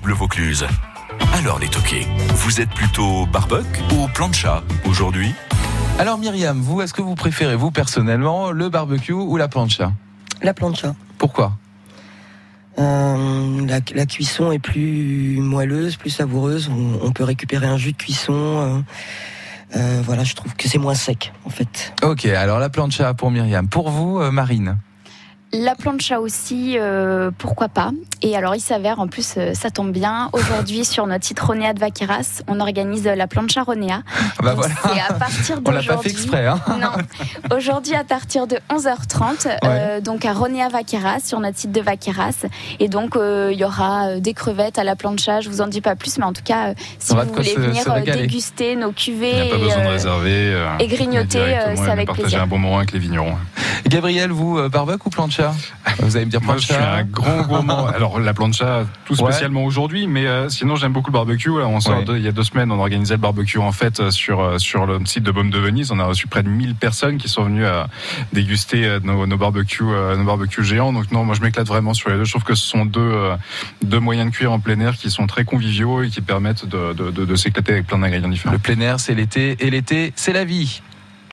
France Bleu Vaucluse. Alors les toqués, vous êtes plutôt barbecue ou plancha aujourd'hui? Alors Myriam, vous, est-ce que vous préférez, vous personnellement, le barbecue ou la plancha? La plancha. Pourquoi? Euh, la, la cuisson est plus moelleuse, plus savoureuse. On, on peut récupérer un jus de cuisson. euh, euh, voilà, je trouve que c'est moins sec, en fait. Ok, alors la plancha pour Myriam. Pour vous, euh, Marine? La plancha aussi, euh, pourquoi pas. Et alors, il s'avère, en plus, euh, ça tombe bien, aujourd'hui, sur notre site Ronéa de Vaqueras, on organise la plancha Ronéa. Ah Bah voilà. C'est à partir On l'a pas fait d'aujourd'hui. exprès, hein Non. Aujourd'hui, à partir de 11h30, euh, donc à Ronéa Vaqueras, sur notre site de Vaqueras. Et donc, euh, il y aura euh, des crevettes à la plancha. Je vous en dis pas plus, mais en tout cas, euh, si On vous voulez se- venir se déguster nos Il cuvées. n'y a pas et, besoin de réserver. et grignoter, euh, c'est avec partager plaisir. un bon moment avec les vignerons. Gabriel, vous, euh, barbecue ou plancha? Vous allez me dire Moi, je suis plancha un grand gourmand. Alors, la plancha, tout Ouais. spécialement aujourd'hui, mais euh, sinon, j'aime beaucoup le barbecue. Là, on sort Ouais. de- il y a deux semaines, on organisait le barbecue en fait euh, sur sur le site de Baume de Venise. On a reçu près de 1000 personnes qui sont venues à déguster nos, nos barbecues, nos barbecues géants. Donc non, moi, je m'éclate vraiment sur les deux. Je trouve que ce sont deux deux moyens de cuire en plein air qui sont très conviviaux et qui permettent de de, de, de s'éclater avec plein d'ingrédients différents. Le plein air, c'est l'été, et l'été, c'est la vie.